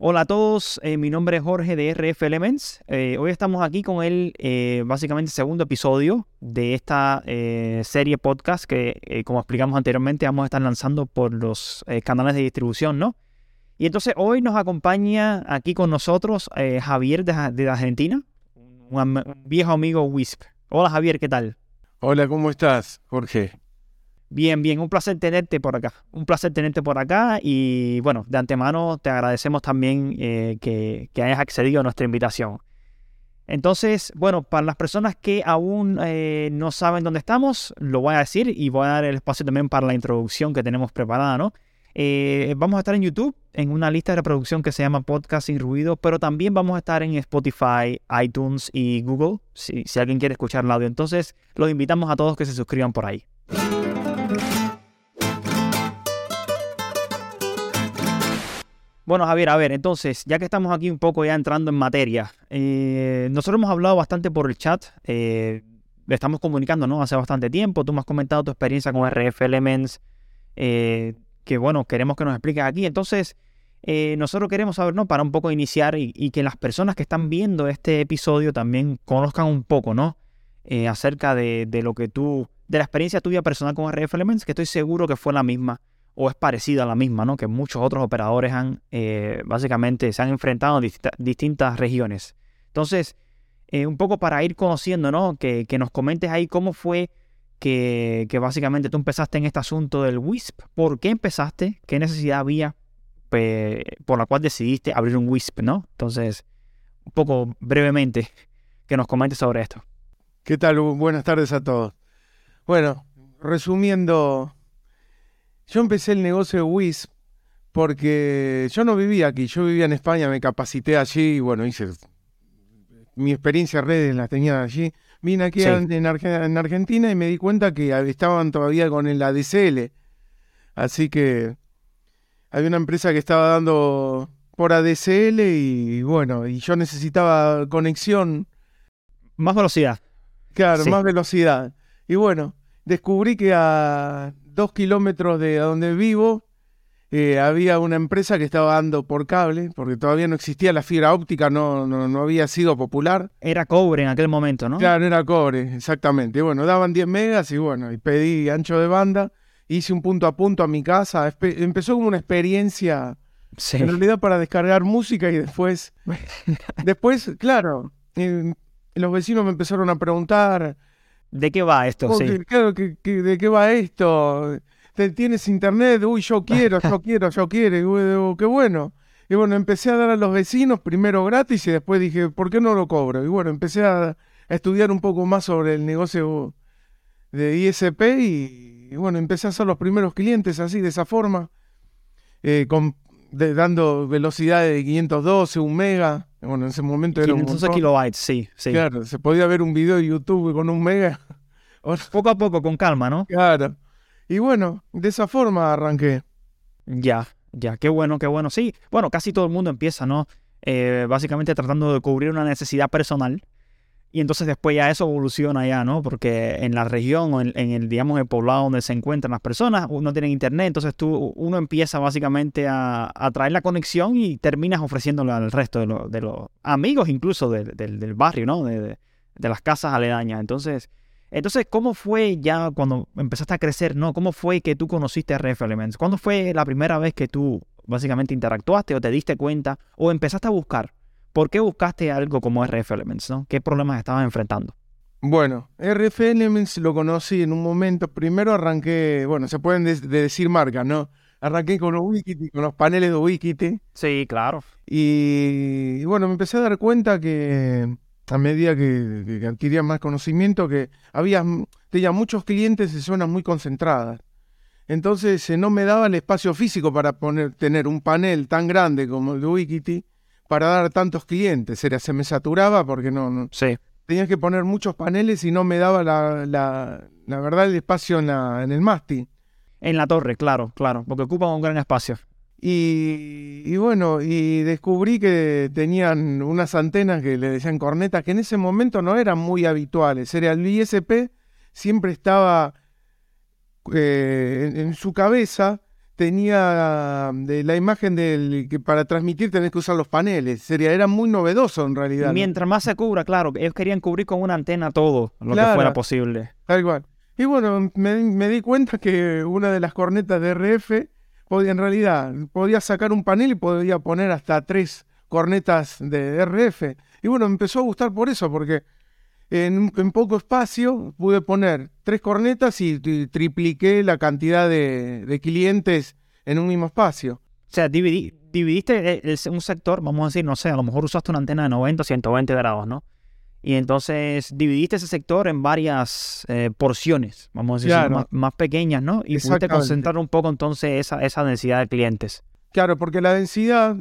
Hola a todos, eh, mi nombre es Jorge de RF Elements. Eh, hoy estamos aquí con el eh, básicamente segundo episodio de esta serie podcast que, como explicamos anteriormente, vamos a estar lanzando por los canales de distribución, ¿no? Y entonces hoy nos acompaña aquí con nosotros Javier de, de Argentina, un, viejo amigo WISP. Hola Javier, ¿qué tal? Hola, ¿cómo estás, Jorge? Bien, bien, un placer tenerte por acá. Un placer tenerte por acá y bueno, de antemano te agradecemos también eh, que, hayas accedido a nuestra invitación. Entonces, bueno, para las personas que aún eh, no saben dónde estamos, lo voy a decir y voy a dar el espacio también para la introducción que tenemos preparada, ¿no? Eh, vamos a estar en YouTube, en una lista de reproducción que se llama Podcast sin Ruido, pero también vamos a estar en Spotify, iTunes y Google, si, si alguien quiere escuchar el audio. Entonces, los invitamos a todos que se suscriban por ahí. Bueno, Javier, a ver, entonces, ya que estamos aquí un poco ya entrando en materia, eh, nosotros hemos hablado bastante por el chat, eh, estamos comunicando, ¿no? Hace bastante tiempo, tú me has comentado tu experiencia con RF Elements, eh, que bueno, queremos que nos expliques aquí. Entonces, eh, nosotros queremos saber, ¿no? Para un poco iniciar y, que las personas que están viendo este episodio también conozcan un poco, ¿no? acerca de, de, lo que tú, de la experiencia tuya personal con RF Elements, que estoy seguro que fue la misma o es parecida a la misma, ¿no? Que muchos otros operadores han, eh, básicamente, se han enfrentado en distintas regiones. Entonces, eh, un poco para ir conociendo, ¿no? Que, nos comentes ahí cómo fue que, básicamente tú empezaste en este asunto del WISP. ¿Por qué empezaste? ¿Qué necesidad había por la cual decidiste abrir un WISP, ¿no? Entonces, un poco brevemente, que nos comentes sobre esto. ¿Qué tal? Buenas tardes a todos. Bueno, resumiendo yo empecé el negocio de WISP porque yo no vivía aquí, yo vivía en España, me capacité allí y bueno, hice mi experiencia redes la tenía allí. Vine aquí en, Argentina y me di cuenta que estaban todavía con el ADSL. Así que había una empresa que estaba dando por ADSL y bueno, y yo necesitaba conexión. Más velocidad. Claro, más velocidad. Y bueno, descubrí que a dos kilómetros de donde vivo eh, había una empresa que estaba dando por cable, porque todavía no existía la fibra óptica, no, no, había sido popular. Era cobre en aquel momento, ¿no? Claro, era cobre, exactamente. Y bueno, daban 10 megas y bueno, y pedí ancho de banda, hice un punto a punto a mi casa. empezó como una experiencia, en realidad para descargar música y después, después, claro, los vecinos me empezaron a preguntar, ¿De qué va esto? sí. Claro, ¿de qué va esto? ¿Tienes internet? Uy, yo quiero, yo quiero, yo quiero. qué bueno. Y bueno, empecé a dar a los vecinos primero gratis y después dije, ¿por qué no lo cobro? Y bueno, empecé a, estudiar un poco más sobre el negocio de ISP y, bueno, empecé a hacer los primeros clientes así, de esa forma, eh, con, dando velocidad de 512, un mega. Bueno, en ese momento era 512 kilobytes, sí, sí. Claro, se podía ver un video de YouTube con un mega. Poco a poco, con calma, ¿no? Claro. Y bueno, de esa forma arranqué. Ya, ya, qué bueno, qué bueno. Sí, bueno, casi todo el mundo empieza, ¿no? Eh, básicamente tratando de cubrir una necesidad personal y entonces después ya eso evoluciona ya, ¿no? Porque en la región o en, el, digamos, el poblado donde se encuentran las personas, no tienen internet, entonces tú, uno empieza básicamente a, traer la conexión y terminas ofreciéndolo al resto de, los amigos incluso del barrio, ¿no? De, las casas aledañas. Entonces, entonces, ¿cómo fue ya cuando empezaste a crecer, ¿no? ¿Cómo fue que tú conociste a RF Elements? ¿Cuándo fue la primera vez que tú básicamente interactuaste o te diste cuenta o empezaste a buscar? ¿Por qué buscaste algo como RF Elements? ¿no? ¿Qué problemas estabas enfrentando? Bueno, RF Elements lo conocí en un momento. Primero arranqué, bueno, se pueden decir marcas, ¿no? Arranqué con los Wikiti, con los paneles de Wikiti. Sí, claro. Y, bueno, me empecé a dar cuenta que a medida que, adquiría más conocimiento, que había tenía muchos clientes en zonas muy concentradas. Entonces eh, no me daba el espacio físico para poner, tener un panel tan grande como el de Wikiti para dar tantos clientes. Era, se me saturaba porque no, no sí. tenía que poner muchos paneles y no me daba la, la, verdad el espacio en, en el mástil. En la torre, claro, claro, porque ocupa un gran espacio. Y, y, bueno, y descubrí que tenían unas antenas que le decían cornetas, que en ese momento no eran muy habituales. Era el ISP, siempre estaba eh, en, su cabeza tenía de la imagen del que para transmitir tenés que usar los paneles. Sería, era muy novedoso en realidad. ¿no? Mientras más se cubra, claro, ellos querían cubrir con una antena todo lo que fuera posible. Tal cual. Y bueno, me, me di cuenta que una de las cornetas de RF podía, en realidad, podía sacar un panel y podía poner hasta tres cornetas de RF. Y bueno, me empezó a gustar por eso, porque en, en poco espacio pude poner tres cornetas y, y tripliqué la cantidad de, de clientes en un mismo espacio. O sea, dividí- dividiste el- el- un sector, vamos a decir, no sé, a lo mejor usaste una antena de 90 o 120 grados, ¿no? Y entonces dividiste ese sector en varias eh, porciones, vamos a decir, Claro. más, más pequeñas, ¿no? Y pudiste concentrar un poco entonces esa, esa densidad de clientes. Claro, porque la densidad,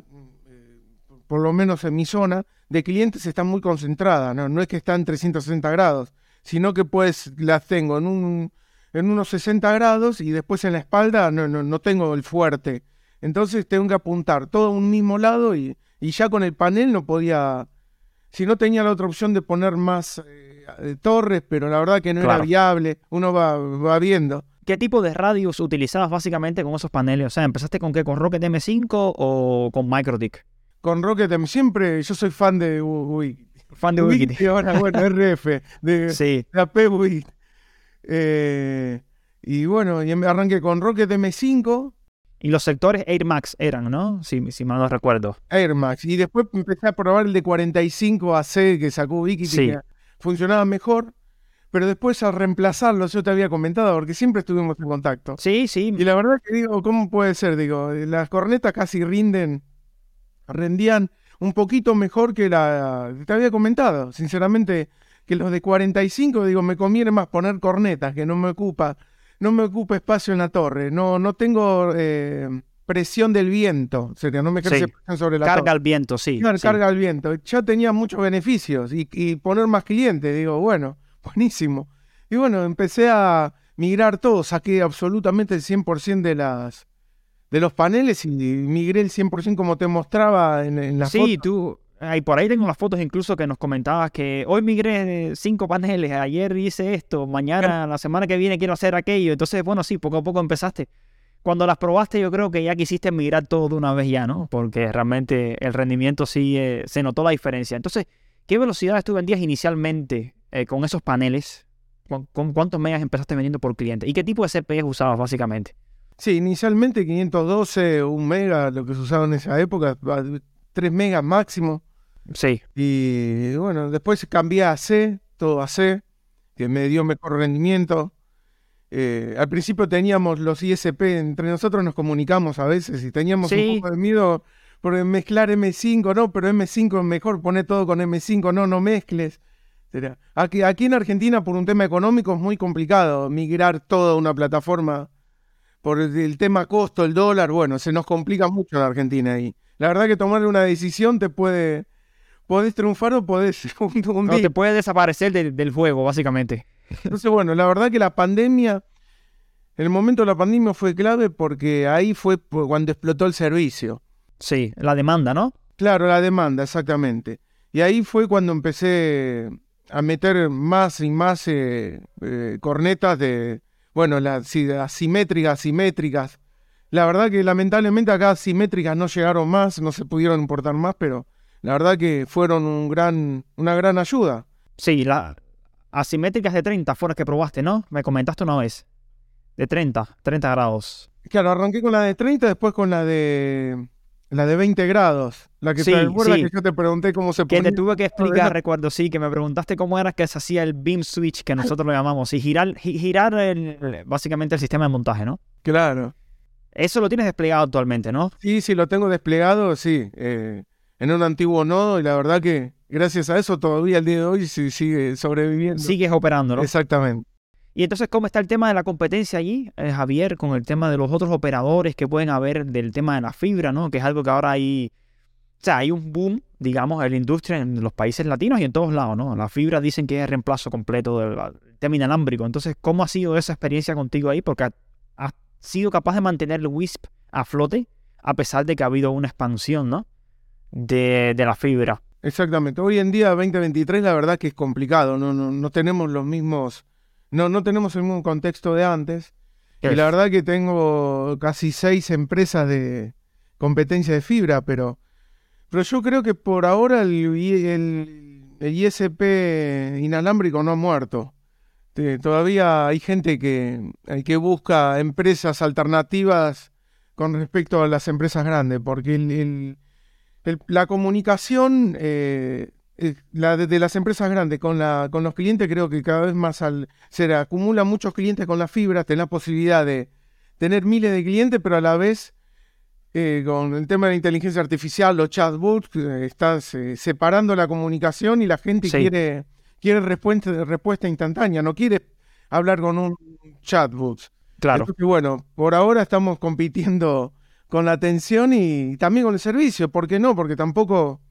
eh, por lo menos en mi zona, de clientes está muy concentrada, ¿no? No es que está en 360 grados, sino que pues las tengo en, un, en unos 60 grados y después en la espalda no, no, no tengo el fuerte. Entonces tengo que apuntar todo a un mismo lado y, y ya con el panel no podía... Si no tenía la otra opción de poner más eh, eh, torres, pero la verdad que no era viable, uno va, va viendo. ¿Qué tipo de radios utilizabas básicamente con esos paneles? O sea, ¿empezaste con qué? ¿Con Rocket M5 o con MicroTik? Con Rocket M, siempre yo soy fan de... Uy, Fan de Wiki, Wikiti. ahora, bueno, RF, de Sí, la PWI. Eh, y bueno, y em- arranqué con Rocket M5, y los sectores Air Max eran, ¿no? Si, si mal no recuerdo. Air Max. Y después empecé a probar el de 45 AC que sacó Wiki, Sí. que funcionaba mejor. Pero después al reemplazarlo, yo te había comentado, porque siempre estuvimos en contacto. Sí, sí, Y la verdad que digo, ¿cómo puede ser? Digo, las cornetas casi rinden, rendían un poquito mejor que la te había comentado. Sinceramente, que los de 45, digo, me conviene más poner cornetas, que no me ocupa, no me ocupa espacio en la torre. No, no tengo eh, presión del viento, sea, no me Sí. presión sobre la carga torre. al viento, sí. Claro, sí. carga el viento. Ya tenía muchos beneficios y, y poner más clientes, digo, bueno, buenísimo. Y bueno, empecé a migrar todo, saqué absolutamente el 100% de las de los paneles y migré el 100% como te mostraba en, en la Sí, foto. tú. Ahí por ahí tengo las fotos incluso que nos comentabas que hoy migré cinco paneles, ayer hice esto, mañana, la semana que viene quiero hacer aquello. Entonces, bueno, sí, poco a poco empezaste. Cuando las probaste, yo creo que ya quisiste migrar todo de una vez ya, ¿no? Porque realmente el rendimiento sí eh, se notó la diferencia. Entonces, ¿qué velocidades tú vendías inicialmente eh, con esos paneles? ¿Con, con cuántos megas empezaste vendiendo por cliente? ¿Y qué tipo de CPS usabas básicamente? Sí, inicialmente 512, un mega, lo que se usaba en esa época, 3 megas máximo. Sí, Y bueno, después cambié a C, todo a C, que me dio mejor rendimiento. Eh, al principio teníamos los ISP, entre nosotros nos comunicamos a veces y teníamos Sí. un poco de miedo por mezclar M5, no, pero M5 es mejor, poner todo con M5, no, no mezcles. Será. Aquí, aquí en Argentina, por un tema económico, es muy complicado migrar toda una plataforma. Por el, tema costo, el dólar, bueno, se nos complica mucho en Argentina y la verdad que tomar una decisión te puede, podés triunfar o podés no, te puede desaparecer del- del juego, básicamente. Entonces, bueno, la verdad que la pandemia, el momento de la pandemia fue clave porque ahí fue cuando explotó el servicio. Sí, la demanda, ¿no? Claro, la demanda, exactamente. Y ahí fue cuando empecé a meter más y más eh, eh, cornetas de, bueno, las asimétricas, simétricas. La verdad que lamentablemente acá asimétricas no llegaron más, no se pudieron importar más, pero la verdad que fueron un gran, una gran ayuda. Sí, las asimétricas de 30 fueron las que probaste, ¿no? Me comentaste una vez. De 30, 30 grados. Claro, arranqué con la de 30, después con la de la de 20 grados. La que Sí, te acuerdas sí. que yo te pregunté cómo se Que ponía. te tuve que explicar, recuerdo, sí, que me preguntaste cómo era que se hacía el beam switch, que nosotros lo llamamos, y girar, gi- girar el- básicamente el sistema de montaje, ¿no? Claro. Eso lo tienes desplegado actualmente, ¿no? Sí, sí, lo tengo desplegado, sí, eh, en un antiguo nodo y la verdad que gracias a eso todavía el día de hoy sí sigue sobreviviendo. Sigues operando, ¿no? Exactamente. Y entonces, ¿cómo está el tema de la competencia allí, eh, Javier, con el tema de los otros operadores que pueden haber del tema de la fibra, ¿no? Que es algo que ahora hay, o sea, hay un boom, digamos, en la industria en los países latinos y en todos lados, ¿no? La fibra dicen que es el reemplazo completo del tema inalámbrico. Entonces, ¿cómo ha sido esa experiencia contigo ahí? Porque ha- has sido capaz de mantener el WISP a flote a pesar de que ha habido una expansión, ¿no? De, de la fibra. Exactamente. Hoy en día, 2023, la verdad que es complicado. No, no, no tenemos los mismos. No, no tenemos el mismo contexto de antes. Y la verdad que tengo casi seis empresas de competencia de fibra, pero, pero yo creo que por ahora el, el, el ISP inalámbrico no ha muerto. todavía hay gente que, que busca empresas alternativas con respecto a las empresas grandes, porque la comunicación eh, eh, la de, las empresas grandes con, la, con los clientes, creo que cada vez más al, se acumulan muchos clientes con la fibra, tenés la posibilidad de tener miles de clientes, pero a la vez eh, con el tema de la inteligencia artificial, los chatbots, eh, están separando la comunicación y la gente quiere, quiere respuesta, respuesta instantánea, no quiere hablar con un chatbot. Claro. Entonces, bueno, por ahora estamos compitiendo con la atención y también con el servicio. ¿Por qué no? Porque tampoco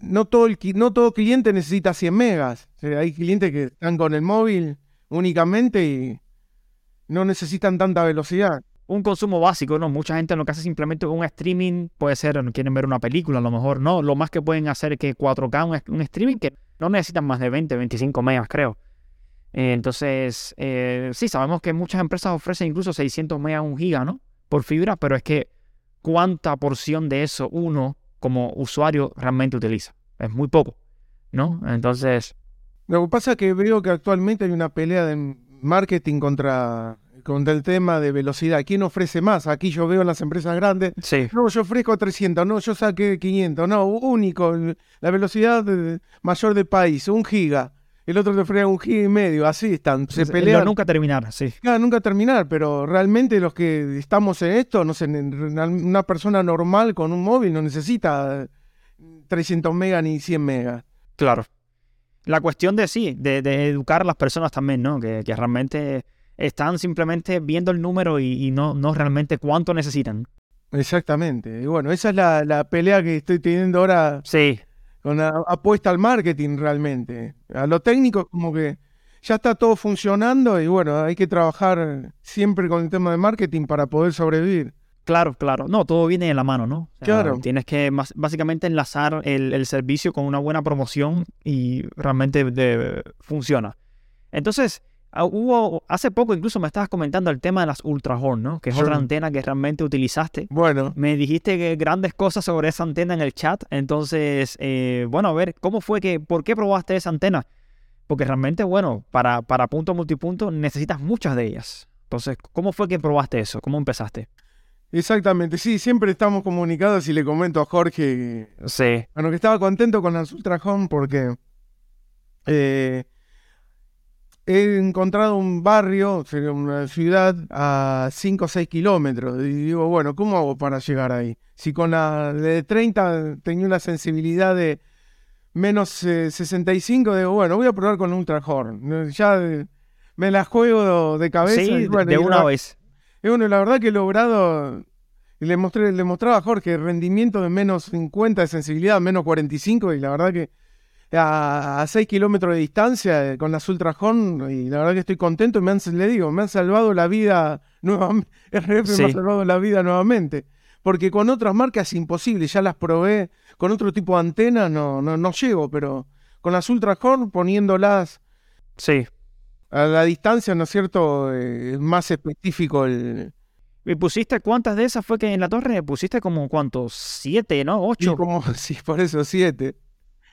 no todo, el, no todo cliente necesita 100 megas. hay clientes que están con el móvil únicamente y no necesitan tanta velocidad. Un consumo básico, ¿no? Mucha gente lo que hace simplemente un streaming, puede ser, quieren ver una película, a lo mejor no. Lo más que pueden hacer es que 4K, un, streaming que no necesitan más de 20, 25 megas, creo. Eh, entonces, eh, sí, sabemos que muchas empresas ofrecen incluso 600 megas, un giga, ¿no? Por fibra, pero es que cuánta porción de eso uno como usuario realmente utiliza. Es muy poco, ¿no? Entonces... Lo que pasa es que veo que actualmente hay una pelea de marketing contra, contra el tema de velocidad. ¿Quién ofrece más? Aquí yo veo en las empresas grandes. Sí. No, yo ofrezco 300, no, yo saqué 500, no, único, la velocidad mayor del país, un giga el otro te frega un giga y medio, así están, se pelean. nunca terminar, sí. Claro, nunca terminar, pero realmente los que estamos en esto, no sé, una persona normal con un móvil no necesita 300 megas ni 100 megas. Claro. La cuestión de sí, de, educar a las personas también, ¿no? Que, realmente están simplemente viendo el número y, no, no realmente cuánto necesitan. Exactamente. Y bueno, esa es la, la pelea que estoy teniendo ahora. Sí con apuesta al marketing realmente. A lo técnico como que ya está todo funcionando y bueno, hay que trabajar siempre con el tema de marketing para poder sobrevivir. Claro, claro. No, todo viene de la mano, ¿no? claro. Tienes que básicamente enlazar el, servicio con una buena promoción y realmente funciona. Entonces, hubo, hace poco incluso me estabas comentando el tema de las Ultra Horn, ¿no? Que es otra antena que realmente utilizaste. Bueno. Me dijiste que grandes cosas sobre esa antena en el chat. Entonces, eh, bueno, a ver, ¿cómo fue que, por qué probaste esa antena? Porque realmente, bueno, para, para punto multipunto necesitas muchas de ellas. Entonces, ¿cómo fue que probaste eso? ¿Cómo empezaste? Exactamente, sí, siempre estamos comunicados y le comento a Jorge. Sí. Bueno, que estaba contento con las Ultra Horn porque. Eh, he encontrado un barrio, una ciudad a 5 o 6 kilómetros. Y digo, bueno, ¿cómo hago para llegar ahí? Si con la de 30 tenía una sensibilidad de menos 65, eh, digo, bueno, voy a probar con Ultra Horn. Ya me la juego de cabeza. Sí, de una vez. Y bueno, la verdad que he logrado, le, mostré, le mostraba a Jorge rendimiento de menos 50 de sensibilidad, menos 45, y la verdad que a, 6 kilómetros de distancia eh, con las Ultra Horn y la verdad que estoy contento y me han, le digo, me han salvado la vida nuevamente. RF me ha salvado la vida nuevamente. Porque con otras marcas es imposible, ya las probé. Con otro tipo de antena no, no, no llego, pero con las Ultra Horn poniéndolas sí. a la distancia, ¿no es cierto? Eh, es más específico el, ¿Y pusiste cuántas de esas fue que en la torre? Pusiste como cuántos, siete, ¿no? Ocho. Como, sí, por eso siete.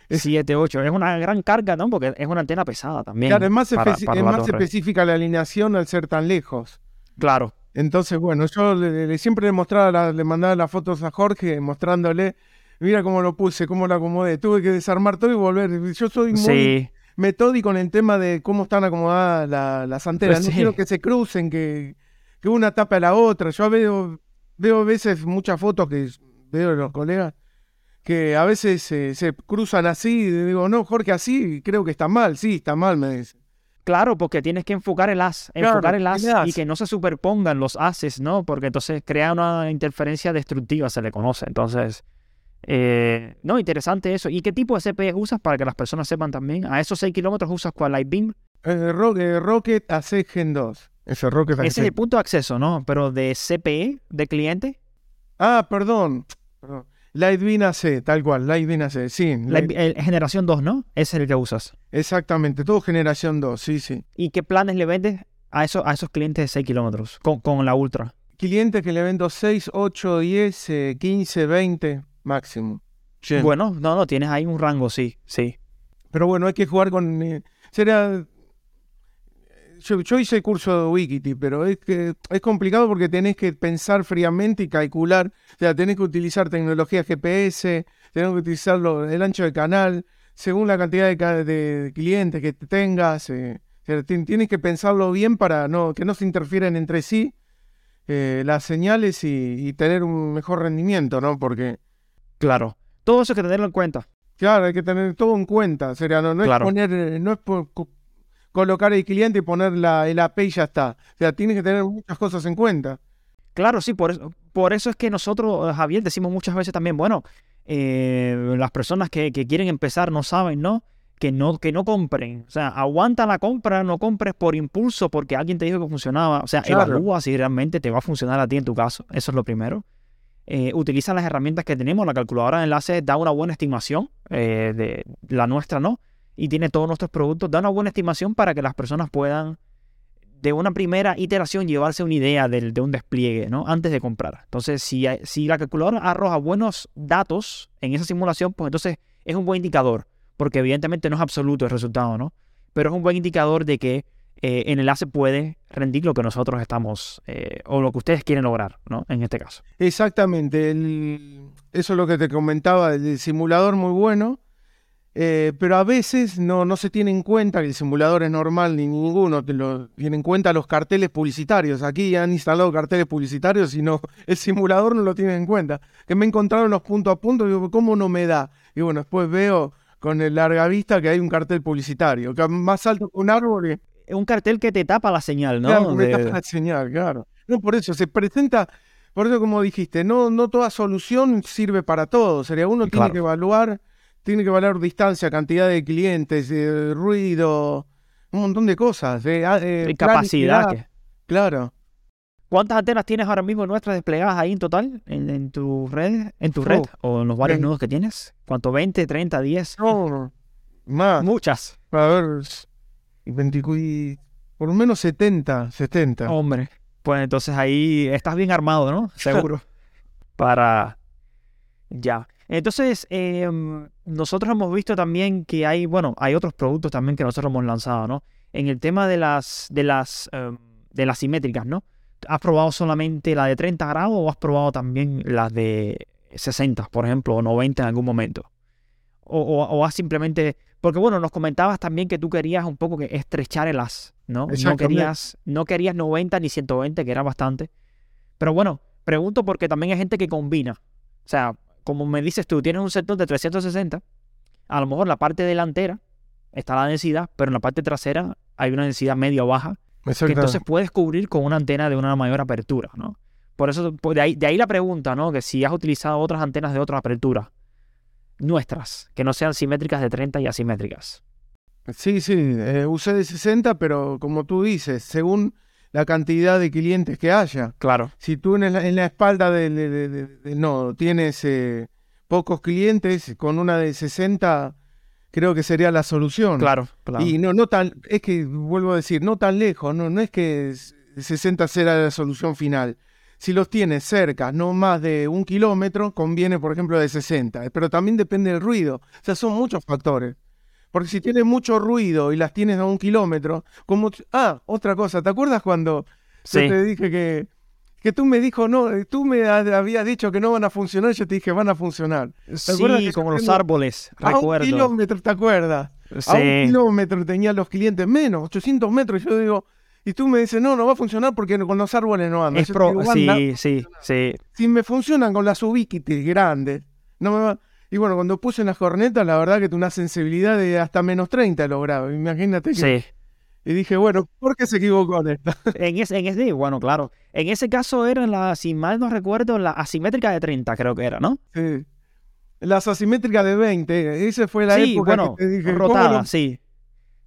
7, 8. Es una gran carga, ¿no? Porque es una antena pesada también. Claro, es más, específica la alineación al ser tan lejos. Claro. Entonces, bueno, yo le, siempre le mostraba, le mandaba las fotos a Jorge mostrándole, mira cómo lo puse, cómo lo acomodé. Tuve que desarmar todo y volver. Yo soy muy metódico en el tema de cómo están acomodadas las antenas. No quiero que se crucen, que, que una tapa a la otra. Yo veo, veo a veces muchas fotos que veo de los colegas que a veces se cruzan así, y digo, no, Jorge, así creo que está mal, sí, está mal, me dice. Claro, porque tienes que enfocar el as, enfocar el as, y que no se superpongan los ases, ¿no? Porque entonces crea una interferencia destructiva, se le conoce. Entonces, eh, no, interesante eso. ¿Y qué tipo de CPE usas para que las personas sepan tamén? ¿A esos 6 kilómetros usas cuál? Lightbeam? Eh, Rocket AC Gen 2. Ese Rocket Ese es el punto de acceso, ¿no? Pero de CPE, de cliente. Ah, perdón. perdón. Lightbeam AC, tal cual, Lightbeam AC, sí. generación 2, ¿no? Ese es el que usas. Exactamente, todo generación 2, sí, sí. ¿Y qué planes le vendes a, eso, a esos clientes de 6 kilómetros con, con, la Ultra? Clientes que le vendo 6, 8, 10, 15, 20 máximo. Bueno, no, no, tienes ahí un rango, sí, sí. Pero bueno, hay que jugar con... Eh, será... Yo, yo, hice el curso de Wikiti, pero es que es complicado porque tenés que pensar fríamente y calcular. O sea, tenés que utilizar tecnología GPS, tenés que utilizar el ancho de canal, según la cantidad de, clientes que tengas. Eh, tienes que pensarlo bien para no, que no se interfieran entre sí eh, las señales y, tener un mejor rendimiento, ¿no? Porque... Claro, todo eso hay que tenerlo en cuenta. Claro, hay que tener todo en cuenta. Sería, no, es poner, eh, no es colocar el cliente y poner la, el AP y ya está. O sea, tienes que tener muchas cosas en cuenta. Claro, sí, por eso, por eso es que nosotros, Javier, decimos muchas veces también, bueno, eh, las personas que, que, quieren empezar no saben, ¿no? Que, ¿no? que no compren. O sea, aguanta la compra, no compres por impulso porque alguien te dijo que funcionaba. O sea, evalúa si realmente te va a funcionar a ti en tu caso. Eso es lo primero. Eh, utiliza las herramientas que tenemos. La calculadora de enlaces da una buena estimación, eh, de la nuestra no, y tiene todos nuestros productos. Da una buena estimación para que las personas puedan, de una primera iteración, llevarse una idea de, de un despliegue, ¿no? Antes de comprar. Entonces, si, si la calculadora arroja buenos datos en esa simulación, pues entonces es un buen indicador, porque evidentemente no es absoluto el resultado, ¿no? Pero es un buen indicador de que eh, el enlace puede rendir lo que nosotros estamos eh, o lo que ustedes quieren lograr, ¿no? En este caso. Exactamente. eso es lo que te comentaba, el simulador muy bueno, eh, pero a veces no, no se tiene en cuenta que el simulador es normal ni ninguno te lo tiene en cuenta los carteles publicitarios. Aquí han instalado carteles publicitarios y no, el simulador no lo tiene en cuenta. Que me encontraron los punto a punto y digo, ¿cómo no me da? Y bueno, después veo con el larga vista que hay un cartel publicitario, que más alto que un árbol un cartel que te tapa la señal, ¿no? Claro, me tapa la señal, claro. No, por eso se presenta, por eso como dijiste, no, no toda solución sirve para todo. Sería uno tiene que evaluar, tiene que evaluar distancia, cantidad de clientes, eh, ruido, un montón de cosas. Eh, ah, eh capacidad. Claro. ¿Cuántas antenas tienes ahora mismo nuestras desplegadas ahí en total? ¿En, tu red? ¿En tu red? ¿O en los varios nudos que tienes? ¿Cuánto? ¿20, 30, 10? No, más. Muchas. A ver, y por lo menos 70, 70. Hombre, pues entonces ahí estás bien armado, ¿no? Seguro. Para... Ya. Entonces, em, nosotros hemos visto también que hay, bueno, hay otros productos también que nosotros hemos lanzado, ¿no? En el tema de las, de las, em, de las simétricas, ¿no? ¿Has probado solamente la de 30 grados o has probado también las de 60, por ejemplo, o 90 en algún momento? O, o has simplemente porque bueno, nos comentabas también que tú querías un poco que estrechar el as, ¿no? No querías, no querías 90 ni 120, que era bastante. Pero bueno, pregunto porque también hay gente que combina. O sea, como me dices tú, tienes un sector de 360, a lo mejor la parte delantera está la densidad, pero en la parte trasera hay una densidad media o baja, que entonces puedes cubrir con una antena de una mayor apertura, ¿no? Por eso, de ahí, de ahí la pregunta, ¿no? Que si has utilizado otras antenas de otra apertura nuestras, que no sean simétricas de 30 y asimétricas. Sí, sí, eh, usé de 60, pero como tú dices, según la cantidad de clientes que haya. Claro. Si tú en la, en la espalda de, no tienes eh, pocos clientes, con una de 60 creo que sería la solución. Claro, claro. Y no, no tan, es que vuelvo a decir, no tan lejos, no, no es que 60 sea la solución final. Si los tienes cerca, no más de un kilómetro, conviene, por ejemplo, de 60. Pero también depende del ruido. O sea, son muchos factores. Porque si tienes mucho ruido y las tienes a un kilómetro, como... Ah, otra cosa, ¿te acuerdas cuando yo te dije que, que tú me dijo, no, tú me habías dicho que no van a funcionar, yo te dije, van a funcionar. sí, como los árboles, a un kilómetro, ¿te acuerdas? A un kilómetro tenían los clientes menos, 800 metros. Yo digo, y tú me dices, no, no va a funcionar porque con los árboles no anda. sí, sí, sí. Si me funcionan con las Ubiquiti grandes, no me va... Y bueno, cuando puse en las cornetas, la verdad que tuve una sensibilidad de hasta menos 30 logrado. Imagínate que... Sí. Y dije, bueno, ¿por qué se equivocó en esta? en, ese, en ese, bueno, claro. En ese caso era la, si mal no recuerdo, la asimétrica de 30, creo que era, ¿no? Sí. Las asimétricas de 20, esa fue la época que te dije. Rotada, sí.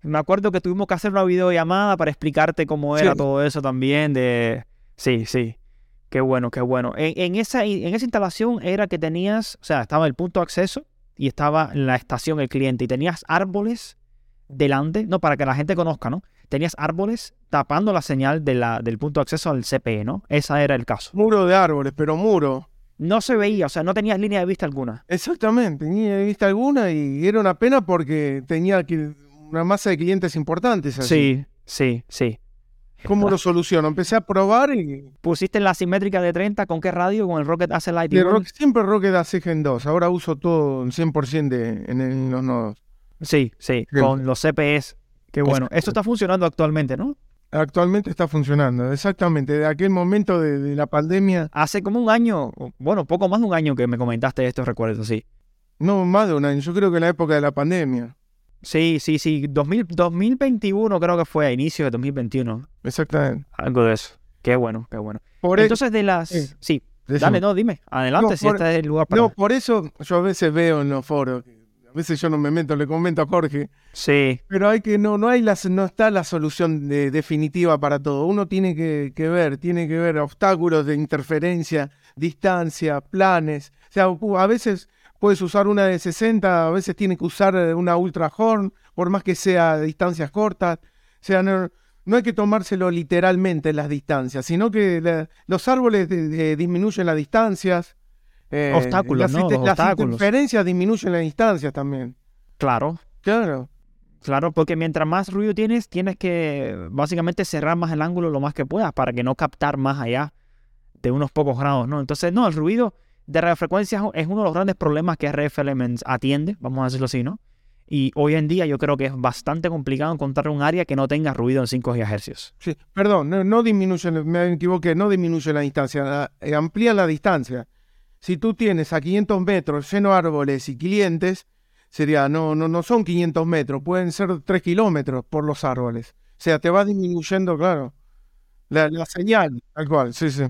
Me acuerdo que tuvimos que hacer una videollamada para explicarte cómo era todo eso también. De... Sí, sí. Qué bueno, qué bueno. En, esa, en esa instalación era que tenías, o sea, estaba el punto de acceso y estaba la estación, el cliente, y tenías árboles delante, no, para que la gente conozca, ¿no? tenías árboles tapando la señal de la, del punto de acceso al CPE, ¿no? Ese era el caso. Muro de árboles, pero muro. No se veía, o sea, no tenías línea de vista alguna. Exactamente, tenía de vista alguna y era una pena porque tenía que- una masa de clientes importantes. así. Sí, sí, sí. ¿Cómo lo soluciono? Empecé a probar y Pusiste la simétrica de 30, ¿con qué radio? Con el Rocket AC Light. de igual? Rock- siempre Rocket AC Gen 2. Ahora uso todo en 100% de, en, en los nodos. Sí, sí, con los CPS. Qué bueno. Exacto. Esto está funcionando actualmente, ¿no? Actualmente está funcionando, exactamente. De aquel momento de, de la pandemia, Hace como un año, bueno, poco más de un año que me comentaste esto, recuerdo, sí. no más de un año, yo creo que en la época de la pandemia. Sí, sí, sí. 2000, 2021 creo que fue a inicio de 2021. Exactamente. Algo de eso. Qué bueno, qué bueno. Por e- Entonces de las... Sí. Sí, decime. dale, no, dime. Adelante, No, si por- este es el lugar para... No, por eso yo a veces veo en los foros, a veces yo no me meto, le comento a Jorge, Sí, pero hay que, no, no hay la, no está la solución de- definitiva para todo. Uno tiene que, que ver, tiene que ver obstáculos de interferencia, distancia, planes. O sea, a veces puedes usar una de 60, a veces tienes que usar eh, una Ultra Horn, por más que sea distancias cortas. O sea, no, no hay que tomárselo literalmente las distancias, sino que la- los árboles de- de- disminuyen las distancias. eh, Obstáculos, las, ¿no? Los las obstáculos. interferencias disminuyen las distancias también. claro. Claro. Claro, porque mientras más ruido tienes, tienes que básicamente cerrar más el ángulo lo más que puedas para que no captar más allá de unos pocos grados, ¿no? Entonces, no, el ruido de radiofrecuencia es uno de los grandes problemas que RF Elements atiende, vamos a decirlo así, ¿no? Y hoy en día yo creo que es bastante complicado encontrar un área que no tenga ruido en 5 GHz. Sí, perdón, no, no disminuye, me equivoqué, no disminuye la distancia, a- eh, amplía la distancia. Si tú tienes a 500 metros lleno de árboles y clientes, sería, no, no, no son 500 metros, pueden ser 3 kilómetros por los árboles. O sea, te va disminuyendo, claro, la, la señal, tal cual, sí, sí.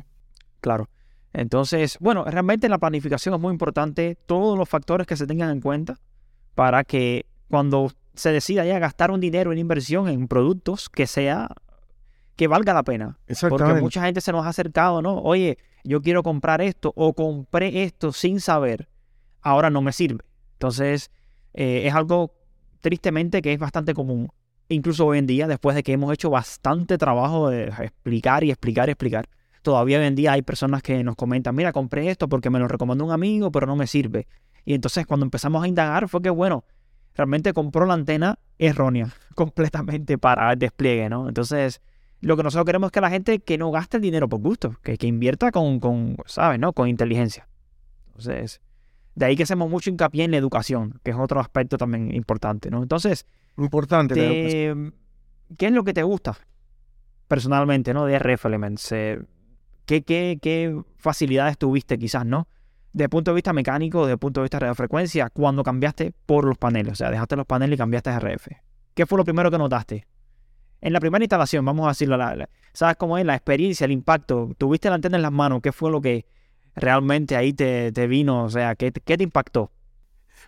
Claro. Entonces, bueno, realmente la planificación es muy importante, todos los factores que se tengan en cuenta para que cuando se decida ya gastar un dinero en inversión en productos que sea que valga la pena. Porque mucha gente se nos ha acercado, ¿no? Oye, yo quiero comprar esto o compré esto sin saber, ahora no me sirve. Entonces, eh, es algo tristemente que es bastante común, incluso hoy en día, después de que hemos hecho bastante trabajo de explicar y explicar y explicar. Todavía hoy en día hay personas que nos comentan, mira, compré esto porque me lo recomendó un amigo, pero no me sirve. Y entonces cuando empezamos a indagar fue que, bueno, realmente compró la antena errónea completamente para el despliegue, ¿no? Entonces, lo que nosotros queremos es que la gente que no gaste el dinero por gusto, que, que invierta con, con, ¿sabes? ¿no? Con inteligencia. Entonces, de ahí que hacemos mucho hincapié en la educación, que es otro aspecto también importante, ¿no? Entonces, Importante. te- ¿qué es lo que te gusta personalmente, ¿no? De RF Elements. Eh, ¿qué, qué, qué facilidades tuviste quizás, ¿no? El punto de vista mecánico, desde el punto de vista de radiofrecuencia, cuando cambiaste por los paneles, o sea, dejaste los paneles y cambiaste a RF. ¿Qué fue lo primero que notaste? En la primera instalación, vamos a decirlo, la- la- ¿sabes cómo es? La experiencia, el impacto. Tuviste la antena en las manos, ¿qué fue lo que realmente ahí te, te vino? O sea, ¿qué, te- qué te impactó?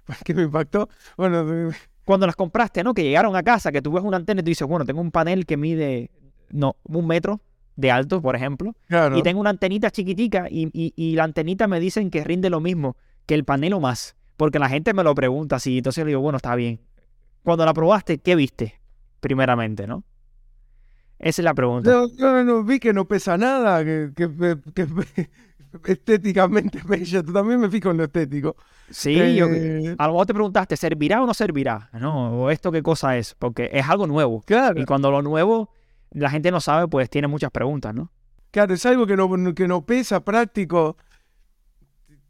¿Qué me impactó? Bueno, de- Cuando las compraste, ¿no? Que llegaron a casa, que tú ves una antena y tú dices, bueno, tengo un panel que mide, no, un metro de alto, por ejemplo, claro. y tengo una antenita chiquitica y, y- y la antenita me dicen que rinde lo mismo que el panel o más, porque la gente me lo pregunta así, entonces yo le digo, bueno, está bien. Cuando la probaste, ¿qué viste? Primeramente, ¿no? Esa es la pregunta. No, no, no, vi que no pesa nada, que, que, que- estéticamente bella. Tú también me fijo en lo estético. Sí, yo, Eh, a lo mejor te preguntaste, ¿servirá o no servirá? ¿No? ¿O esto qué cosa es? Porque es algo nuevo. claro, Y cuando lo nuevo, la gente no sabe, pues tiene muchas preguntas, ¿no? claro, es algo que no, que no pesa, práctico.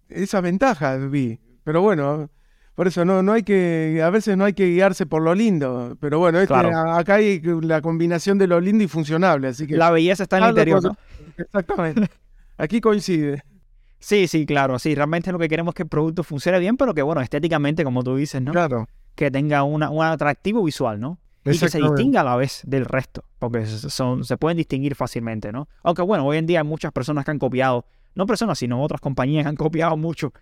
Esa ventaja vi. Pero bueno, por eso no, no hay que, a veces no hay que guiarse por lo lindo. Pero bueno, este, Claro. acá hay la combinación de lo lindo y funcionable, así que. La belleza está en el interior, con- ¿no? Exactamente. Aquí coincide. Sí, sí, claro, sí. Realmente lo que queremos es que el producto funcione bien, pero que, bueno, estéticamente, como tú dices, ¿no? Claro. Que tenga una, un atractivo visual, ¿no? Y que se distinga a la vez del resto, porque son, se pueden distinguir fácilmente, ¿no? Aunque, bueno, hoy en día hay muchas personas que han copiado, no personas, sino otras compañías que han copiado mucho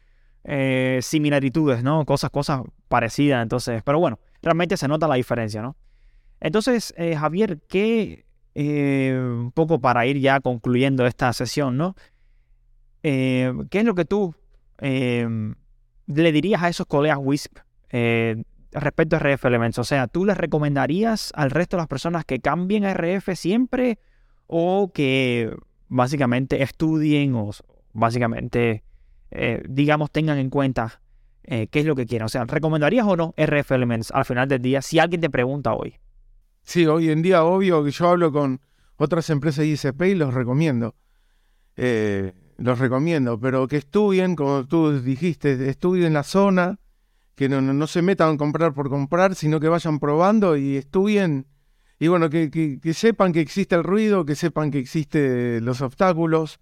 eh, similaritudes, ¿no? Cosas, cosas parecidas, entonces, pero bueno, realmente se nota la diferencia, ¿no? Entonces, eh, Javier, ¿qué, eh, un poco para ir ya concluyendo esta sesión, ¿no? Eh, ¿Qué es lo que tú le dirías a esos colegas WISP eh, respecto a RF Elements? O sea, ¿tú les recomendarías al resto de las personas que cambien a RF siempre o que básicamente estudien o básicamente, eh, digamos, tengan en cuenta eh, qué es lo que quieren? O sea, ¿recomendarías o no RF Elements al final del día si alguien te pregunta hoy? Sí, hoy en día, obvio que yo hablo con otras empresas ISP y los recomiendo. Eh, los recomiendo, pero que estudien, como tú dijiste, estudien la zona, que no, no, se metan a comprar por comprar, sino que vayan probando y estudien. Y bueno, que, que, sepan que existe el ruido, que sepan que existen los obstáculos,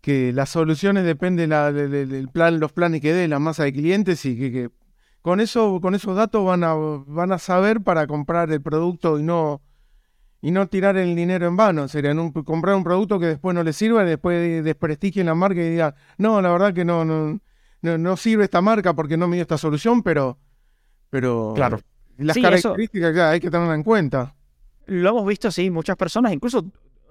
que las soluciones dependen del plan, los planes que dé la masa de clientes y que, con eso, con esos datos van a, van a saber para comprar el producto y no y no tirar el dinero en vano. Sería comprar un producto que después no le sirva y después desprestigien la marca y digan, no, la verdad que no, no, no, sirve esta marca porque no me dio esta solución, pero, pero claro. las características hay que tenerlas en cuenta. Lo hemos visto, sí, muchas personas, incluso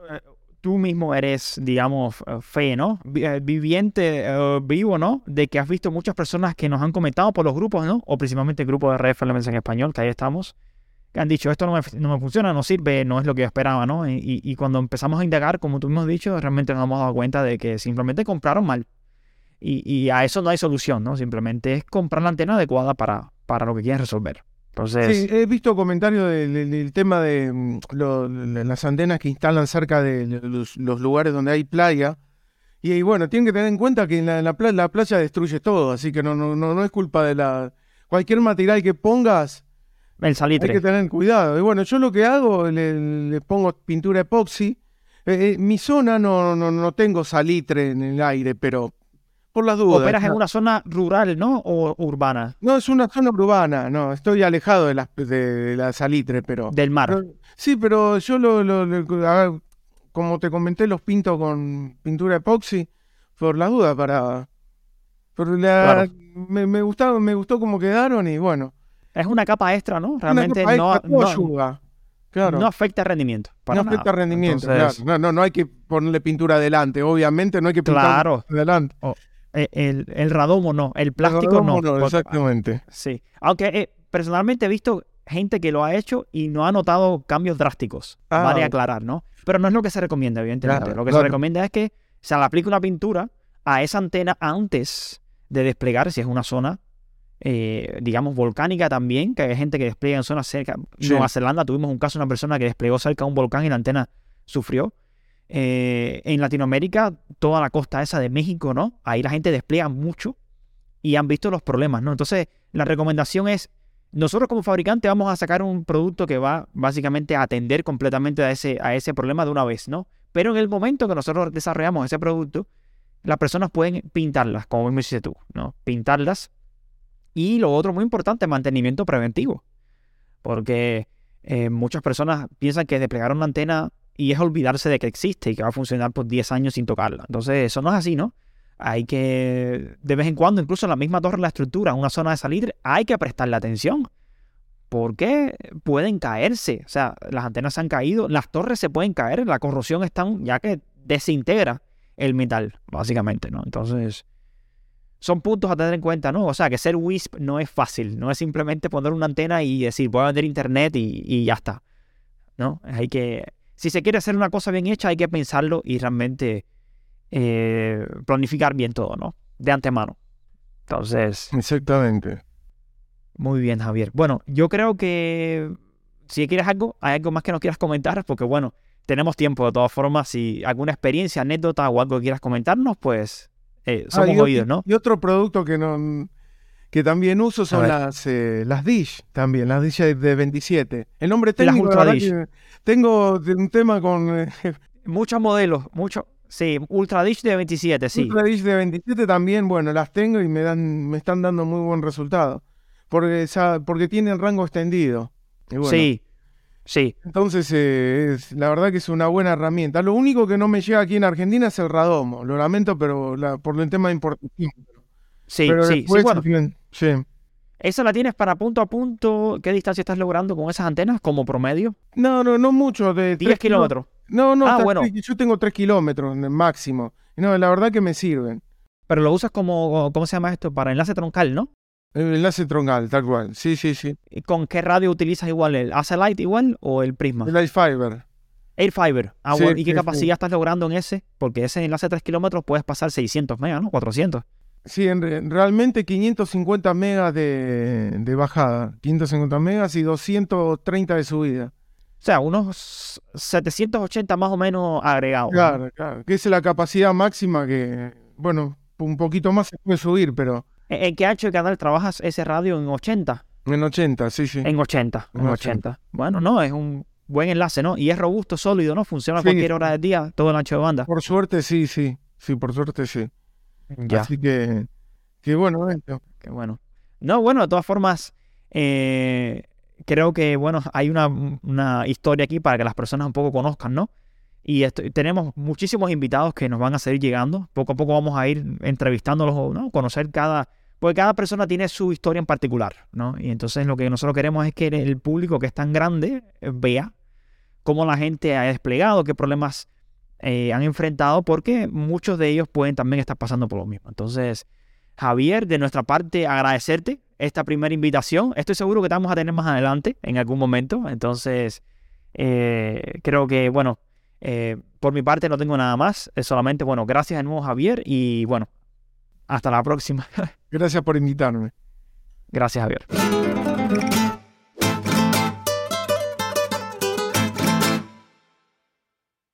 eh, tú mismo eres, digamos, eh, fe, ¿no? Eh, viviente, vivo, ¿no? De que has visto muchas personas que nos han comentado por los grupos, ¿no? O principalmente el grupo de RF en español, que ahí estamos, que han dicho, esto no me, funciona, no sirve, no es lo que yo esperaba, ¿no? Y, cuando empezamos a indagar, como tú hemos dicho, realmente nos hemos dado cuenta de que simplemente compraron mal. Y, a eso no hay solución, ¿no? Simplemente es comprar la antena adecuada para, para lo que quieren resolver. Entonces... Sí, he visto comentarios del, tema de mm, las antenas que instalan cerca de los, lugares donde hay playa. Y, bueno, tienen que tener en cuenta que la, la, la playa destruye todo, así que no, no, no, no es culpa de la... Cualquier material que pongas el salitre. Hay que tener cuidado. Y bueno, yo lo que hago, le, pongo pintura epoxi. Eh, eh, mi zona no, no, no tengo salitre en el aire, pero por las dudas. ¿Operas en una zona rural, no? ¿O urbana? No, es una zona urbana, no. Estoy alejado de la, de la salitre, pero. Del mar. sí, pero yo lo, lo, como te comenté, los pinto con pintura epoxi por las dudas, para. Por la, me, me, me gustó cómo quedaron y bueno. Es una capa extra, ¿no? Realmente no, no, afecta el rendimiento. no afecta rendimiento, claro. No, no, no hay que ponerle pintura adelante, obviamente, no hay que pintar claro. adelante. Eh, el, el, radomo no, el plástico el no. no. Exactamente. Sí. Aunque eh, personalmente he visto gente que lo ha hecho y no ha notado cambios drásticos. Ah, vale aclarar, ¿no? Pero no es lo que se recomienda, evidentemente. lo que se recomienda es que se le aplique una pintura a esa antena antes de desplegar, si es una zona eh, digamos, volcánica también, que hay gente que despliega en zonas cerca. En Nueva Zelanda tuvimos un caso de una persona que desplegó cerca de un volcán y la antena sufrió. Eh, en Latinoamérica, toda la costa esa de México, ¿no? Ahí la gente despliega mucho y han visto los problemas, ¿no? Entonces, la recomendación es, nosotros como fabricante vamos a sacar un producto que va básicamente a atender completamente a ese, a ese problema de una vez, ¿no? Pero en el momento que nosotros desarrollamos ese producto, las personas pueden pintarlas, como me dices tú, ¿no? Pintarlas y lo otro muy importante, mantenimiento preventivo. Porque eh, muchas personas piensan que desplegar una antena y es olvidarse de que existe y que va a funcionar por 10 años sin tocarla. Entonces, eso no es así, ¿no? Hay que, de vez en cuando, incluso en la misma torre la estructura, una zona de salir, hay que prestarle atención. Porque pueden caerse. O sea, las antenas se han caído, las torres se pueden caer, la corrosión está ya que desintegra el metal, básicamente, ¿no? Entonces, son puntos a tener en cuenta, ¿no? O sea, que ser WISP no es fácil, no es simplemente poner una antena y decir, voy a vender internet y, ya está, ¿no? Hay que, si se quiere hacer una cosa bien hecha, hay que pensarlo y realmente eh, planificar bien todo, ¿no? De antemano. Entonces... Exactamente. Muy bien, Javier. Bueno, yo creo que si quieres algo, hay algo más que nos quieras comentar, porque bueno, tenemos tiempo de todas formas. Si alguna experiencia, anécdota o algo que quieras comentarnos, pues eh, ah, somos oídos, ¿no? Y otro producto que no que también uso son las, eh, las Dish, también, las Dish de 27. El nombre técnico, las Ultra Dish. tengo un tema con... Eh, Muchos modelos, muchos... Sí, Ultra Dish de 27, sí. Ultra Dish de 27 también, bueno, las tengo y me dan me están dando muy buen resultado. Porque, porque tienen rango extendido. sí, Sí. Entonces, eh, la verdad que es una buena herramienta. Lo único que no me llega aquí en Argentina es el radomo. Lo lamento, pero por el tema de importación. Sí, sí, sí, ¿Esa la tienes para punto a punto? ¿Qué distancia estás logrando con esas antenas como promedio? No, no, no mucho. De 10 kilómetros. No, no, ah, bueno. yo tengo 3 kilómetros máximo. No, la verdad que me sirven. Pero lo usas como, ¿cómo se llama esto? Para enlace troncal, ¿no? El enlace troncal, tal cual. Sí, sí, sí. ¿Con qué radio utilizas igual? ¿El Light igual o el Prisma? El iFiber. Airfiber. Ah, ¿Y qué capacidad estás logrando en ese? Porque ese enlace de 3 kilómetros puedes pasar 600 megas, ¿no? 400. Sí, en, realmente 550 megas de, de, bajada, 550 megas y 230 de subida. O sea, unos 780 más o menos agregados. Claro, claro. Que es la capacidad máxima que, bueno, un poquito más se puede subir, pero... ¿En qué ancho de canal trabajas ese radio? ¿En 80? En 80, sí, sí. En 80, en 80. Bueno, no, es un buen enlace, ¿no? Y es robusto, sólido, ¿no? Funciona a cualquier hora del día, todo el ancho de banda. Por suerte, sí, sí. Sí, por suerte, sí. Ya. Así que, qué bueno esto. Qué bueno. No, bueno, de todas formas, eh, creo que, bueno, hay una, una, historia aquí para que las personas un poco conozcan, ¿no? Y tenemos muchísimos invitados que nos van a seguir llegando. Poco a poco vamos a ir entrevistándolos, ¿no? Conocer cada... Porque cada persona tiene su historia en particular, ¿no? Y entonces lo que nosotros queremos es que el público que es tan grande eh, vea cómo la gente ha desplegado, qué problemas eh, han enfrentado, porque muchos de ellos pueden también estar pasando por lo mismo. Entonces, Javier, de nuestra parte, agradecerte esta primera invitación. Estoy seguro que te vamos a tener más adelante, en algún momento. Entonces, eh, creo que, bueno, eh, por mi parte no tengo nada más. Es solamente, bueno, gracias de nuevo, Javier, y bueno, hasta la próxima. Gracias por invitarme. Gracias, Javier.